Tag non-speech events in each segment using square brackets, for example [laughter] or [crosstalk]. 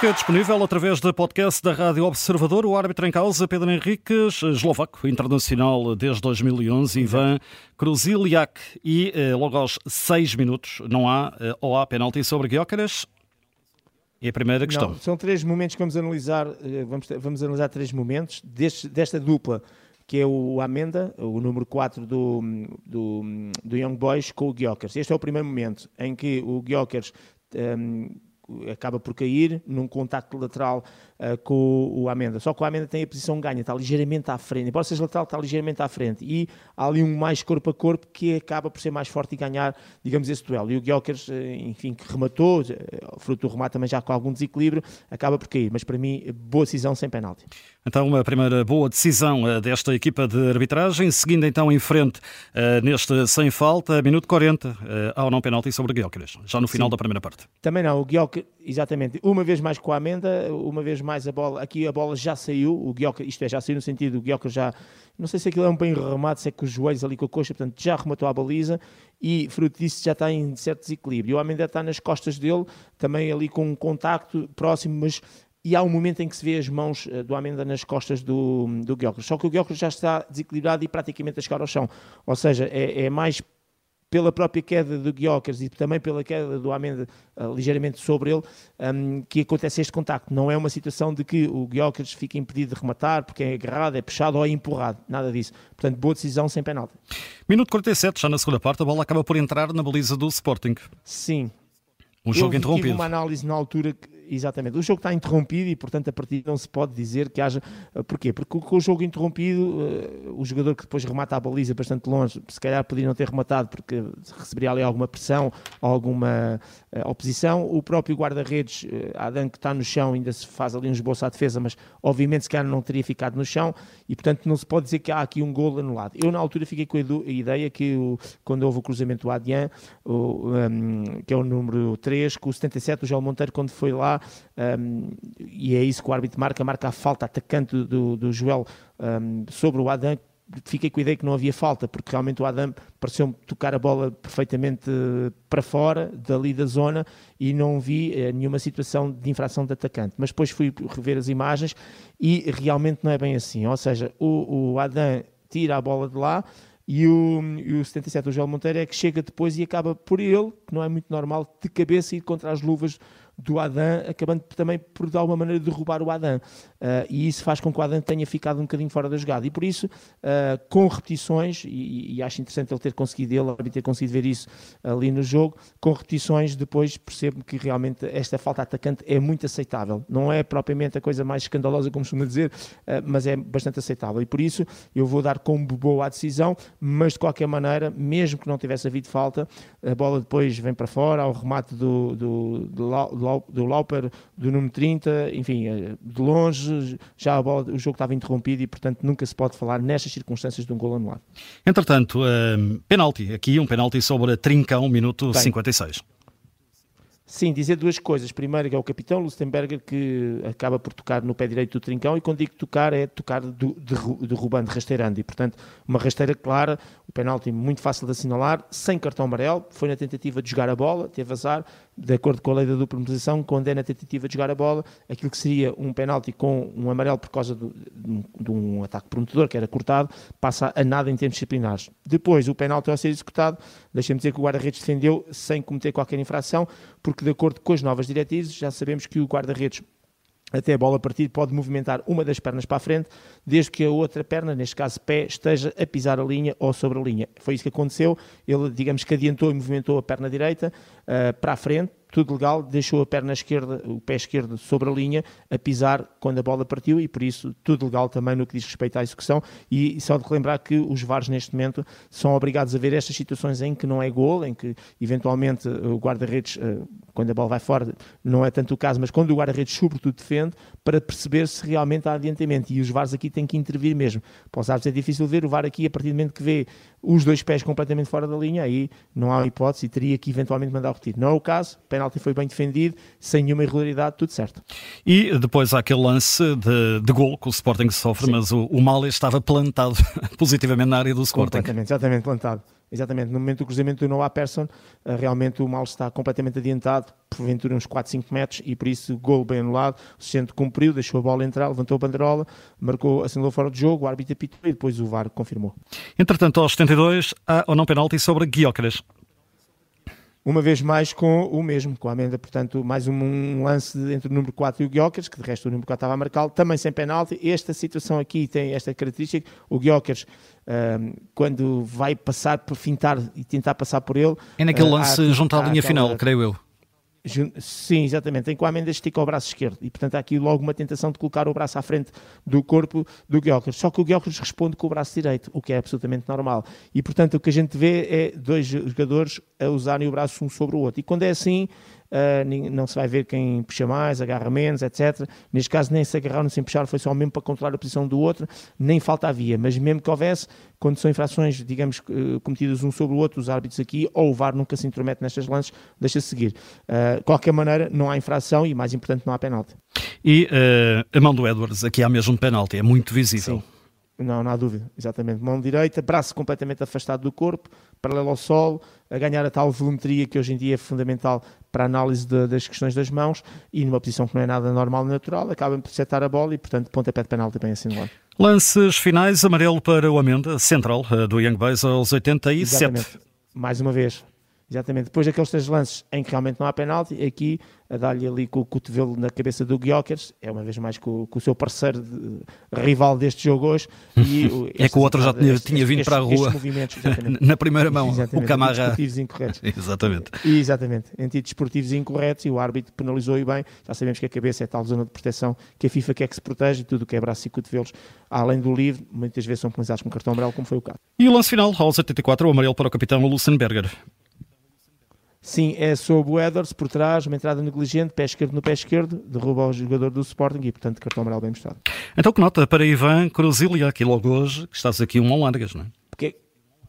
Fica disponível através da podcast da Rádio Observador o árbitro em causa, Pedro Henriques, eslovaco, internacional desde 2011, Ivan Kruziliak. E eh, logo aos seis minutos não há eh, ou há penalti sobre Guiócaras? É a primeira questão. Não, são três momentos que vamos analisar, eh, vamos, vamos analisar três momentos deste, desta dupla que é o Amenda, o número 4 do, do, do Young Boys, com o Gyökeres. Este é o primeiro momento em que o Gyökeres um, acaba por cair num contacto lateral uh, com o Amenda. Só que o Amenda tem a posição ganha, está ligeiramente à frente. Embora seja lateral, está ligeiramente à frente. E há ali um mais corpo a corpo que acaba por ser mais forte e ganhar, digamos, esse duelo. E o Gyökeres, eh, enfim, que rematou, eh, fruto do remate também já com algum desequilíbrio, acaba por cair. Mas para mim, boa decisão sem penalti. Então, a primeira boa decisão desta equipa de arbitragem. Seguindo então em frente neste sem falta, minuto 40, ao não penalti sobre o Gyökeres, já no final Sim. da primeira parte. Também não, o Gyökeres, exatamente, uma vez mais com a Amenda, uma vez mais a bola. Aqui a bola já saiu, o Guioca, isto é, já saiu no sentido, o Guioca já, não sei se aquilo é um bem remate, se é com os joelhos ali com a coxa, portanto já rematou a baliza e fruto disso já está em certo desequilíbrio. O homem ainda está nas costas dele, também ali com um contacto próximo, mas e há um momento em que se vê as mãos eh, do Amenda nas costas do, do Guiocres. Só que o Guiocres já está desequilibrado e praticamente a chegar ao chão. Ou seja, é, é mais pela própria queda do Guiocas e também pela queda do Amenda uh, ligeiramente sobre ele, um, que acontece este contacto. Não é uma situação de que o Guiocas fica impedido de rematar porque é agarrado, é puxado ou é empurrado. Nada disso. Portanto, boa decisão sem penalti. Minuto 47, já na segunda parte, a bola acaba por entrar na baliza do Sporting. Sim. Um jogo interrompido. Tive uma análise na altura que Exatamente. O jogo está interrompido e, portanto, a partir não se pode dizer que haja. Eh, porquê? Porque com o jogo interrompido, eh, o jogador que depois remata a baliza bastante longe, se calhar poderia não ter rematado porque receberia ali alguma pressão, alguma eh, oposição. O próprio guarda-redes, Adam, que está no chão, ainda se faz ali um esboço à defesa, mas obviamente se calhar não teria ficado no chão e, portanto, não se pode dizer que há aqui um gol anulado. Eu, na altura, fiquei com a ideia que o, quando houve o cruzamento do Adian, o, um, que é o número 3, com o 77, o João Monteiro, quando foi lá, um, e é isso que o árbitro marca, marca a falta atacante do, do Joel um, sobre o Adam, fiquei com a ideia que não havia falta, porque realmente o Adam pareceu-me tocar a bola perfeitamente para fora, dali da zona, e não vi eh, nenhuma situação de infração de atacante. Mas depois fui rever as imagens e realmente não é bem assim. Ou seja, o, o Adam tira a bola de lá, e o, e o 77, o Joel Monteiro, é que chega depois e acaba por ele, que não é muito normal, de cabeça ir contra as luvas do Adam, acabando também por de alguma maneira derrubar o Adam. Uh, e isso faz com que o Adam tenha ficado um bocadinho fora da jogada. E por isso, uh, com repetições, e, e, acho interessante ele ter conseguido, ele ter conseguido ver isso ali no jogo, com repetições, depois percebo que realmente esta falta atacante é muito aceitável. Não é propriamente a coisa mais escandalosa, como costuma dizer, uh, mas é bastante aceitável. E por isso, eu vou dar como boa a decisão, mas de qualquer maneira, mesmo que não tivesse havido falta, a bola depois vem para fora, ao remate do, do, do, do do Lauper, do número 30, enfim, eh, de longe, já bola, o jogo estava interrompido e, portanto, nunca se pode falar nestas circunstâncias de um gol anulado. Entretanto, um, penalti, aqui um penalti sobre Trincão, minuto Bem, 56. Sim, dizer duas coisas. Primeiro, que é o capitão Lustenberger que acaba por tocar no pé direito do trincão, e quando digo tocar, é tocar do, derrubando, rasteirando. E, portanto, uma rasteira clara, o penalti muito fácil de assinalar, sem cartão amarelo. Foi na tentativa de jogar a bola, teve azar, de acordo com a lei da dupla posição, quando é na tentativa de jogar a bola, aquilo que seria um penalti com um amarelo por causa do, de um ataque prometedor, que era cortado, passa a nada em termos disciplinares. Depois, o penalti ao ser executado, deixem-me dizer que o guarda-redes defendeu sem cometer qualquer infração, porque de acordo com as novas diretrizes, já sabemos que o guarda-redes até a bola partir, pode movimentar uma das pernas para a frente, desde que a outra perna, neste caso pé, esteja a pisar a linha ou sobre a linha. Foi isso que aconteceu. Ele, digamos que adiantou e movimentou a perna direita uh, para a frente, tudo legal, deixou a perna esquerda, o pé esquerdo sobre a linha, a pisar quando a bola partiu e por isso tudo legal também no que diz respeito à execução e só de relembrar que os VARs neste momento são obrigados a ver estas situações em que não é gol, em que eventualmente o guarda-redes, eh, quando a bola vai fora, não é tanto o caso, mas quando o guarda-redes sobretudo defende, para perceber se realmente há adiantamento e os VARs aqui têm que intervir mesmo. Para os árbitros é difícil ver, o VAR aqui a partir do momento que vê os dois pés completamente fora da linha, aí não há hipótese e teria que eventualmente mandar o retiro. Não é o caso, o penalti foi bem defendido, sem nenhuma irregularidade, tudo certo. E depois há aquele lance de, de gol que o Sporting sofre, Sim. mas o, o Mal estava plantado [laughs] positivamente na área do Sporting. Completamente, exatamente plantado. Exatamente, no momento do cruzamento do Noah Persson, eh, realmente o mal está completamente adiantado, porventura uns 4, 5 metros, e por isso gol bem anulado, o centro cumpriu, deixou a bola entrar, levantou a banderola, marcou, assinalou fora de jogo, o árbitro apitou e depois o VAR confirmou. Entretanto, aos 72, há ou não penalti sobre Guiócaras? Uma vez mais com o mesmo, com a amenda, portanto, mais um, lance entre o número 4 e o Guiocas, que de resto o número 4 estava a marcá-lo, também sem penalti. Esta situação aqui tem esta característica, o Guiocas, um, quando vai passar por fintar e tentar passar por ele... É naquele uh, lance junto à linha final, creio eu. Sim, exatamente. Em que o Amenda estica o braço esquerdo e, portanto, há aqui logo uma tentação de colocar o braço à frente do corpo do Guilherme. Só que o Guilherme responde com o braço direito, o que é absolutamente normal. E, portanto, o que a gente vê é dois jogadores a usarem o braço um sobre o outro. E quando é assim, uh, não se vai ver quem puxa mais, agarra menos, etc. Neste caso, nem se agarraram sem puxar, foi só mesmo para controlar a posição do outro, nem falta havia. Mas mesmo que houvesse, quando são infrações, digamos, uh, cometidas um sobre o outro, os árbitros aqui, ou o VAR nunca se intromete nestas lances, deixa-se seguir. Uh, de qualquer maneira, não há infração e, mais importante, não há penalti. E a mão do Edwards, aqui há mesmo penalti, é muito visível. Sim. Não, não há dúvida, exatamente. Mão direita, braço completamente afastado do corpo, paralelo ao solo, a ganhar a tal volumetria que hoje em dia é fundamental para a análise de, das questões das mãos e numa posição que não é nada normal e natural, acaba por setar a bola e, portanto, pontapé de penalti bem assinalado. Lances finais, amarelo para o Amenda, central eh, do Young Boys aos 87. Exatamente. Mais uma vez, Exatamente. Depois daqueles três lances em que realmente não há penalti, aqui a dar-lhe ali com o cotovelo na cabeça do Guiocas, é uma vez mais com, com o seu parceiro de, rival deste jogo hoje. E, é que o outro já tinha, tinha vindo para a rua [laughs] na primeira mão, exatamente, o Camarra. Antidesportivos incorretos. [laughs] exatamente. exatamente. Antidesportivos incorretos e o árbitro penalizou e bem. Já sabemos que a cabeça é tal zona de proteção que a FIFA quer que se protege e tudo o que é braço e cotovelos, além do livre, muitas vezes são penalizados com cartão amarelo, como foi o caso. E o lance final, aos 84, o amarelo para o capitão Lucenberger. Sim, é sob o Edwards, por trás, uma entrada negligente, pé esquerdo no pé esquerdo, derruba o jogador do Sporting e, portanto, cartão amarelo bem mostrado. Então, que nota para Ivan Cruzilha, aqui logo hoje, que estás aqui um largas, não é?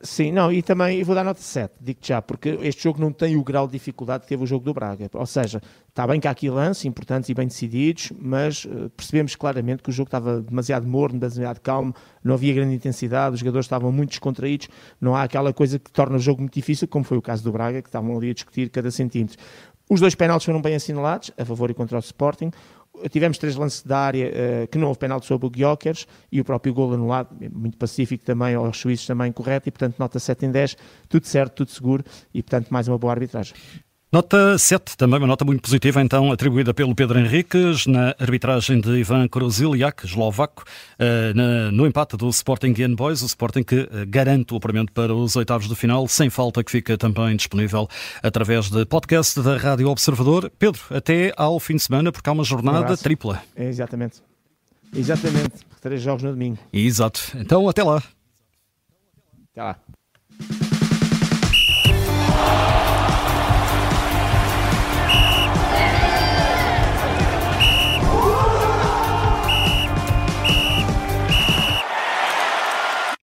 Sim, não, e também vou dar nota 7, digo já, porque este jogo não tem o grau de dificuldade que teve o jogo do Braga. Ou seja, está bem que há aqui lances importantes e bem decididos, mas uh, percebemos claramente que o jogo estava demasiado morno, demasiado calmo, não havia grande intensidade, os jogadores estavam muito descontraídos, não há aquela coisa que torna o jogo muito difícil, como foi o caso do Braga, que estavam ali a discutir cada centímetro. Os dois penaltis foram bem assinalados, a favor e contra o Sporting tivemos três lances da área uh, que não houve penalti sobre o Guiocers e o próprio gol anulado, muito pacífico também, aos suíços também correto, e portanto nota 7 em 10, tudo certo, tudo seguro e portanto mais uma boa arbitragem. Nota 7, também uma nota muito positiva, então, atribuída pelo Pedro Henriques na arbitragem de Ivan Kroziliak, eslovaco, uh, no empate do Sporting Young Boys, o Sporting que uh, garante o apuramento para os oitavos de final, sem falta, que fica também disponível através de podcast da Rádio Observador. Pedro, até ao fim de semana, porque há uma jornada um tripla. É, exatamente. Exatamente, três jogos no domingo. Exato. Então, até lá. Até lá.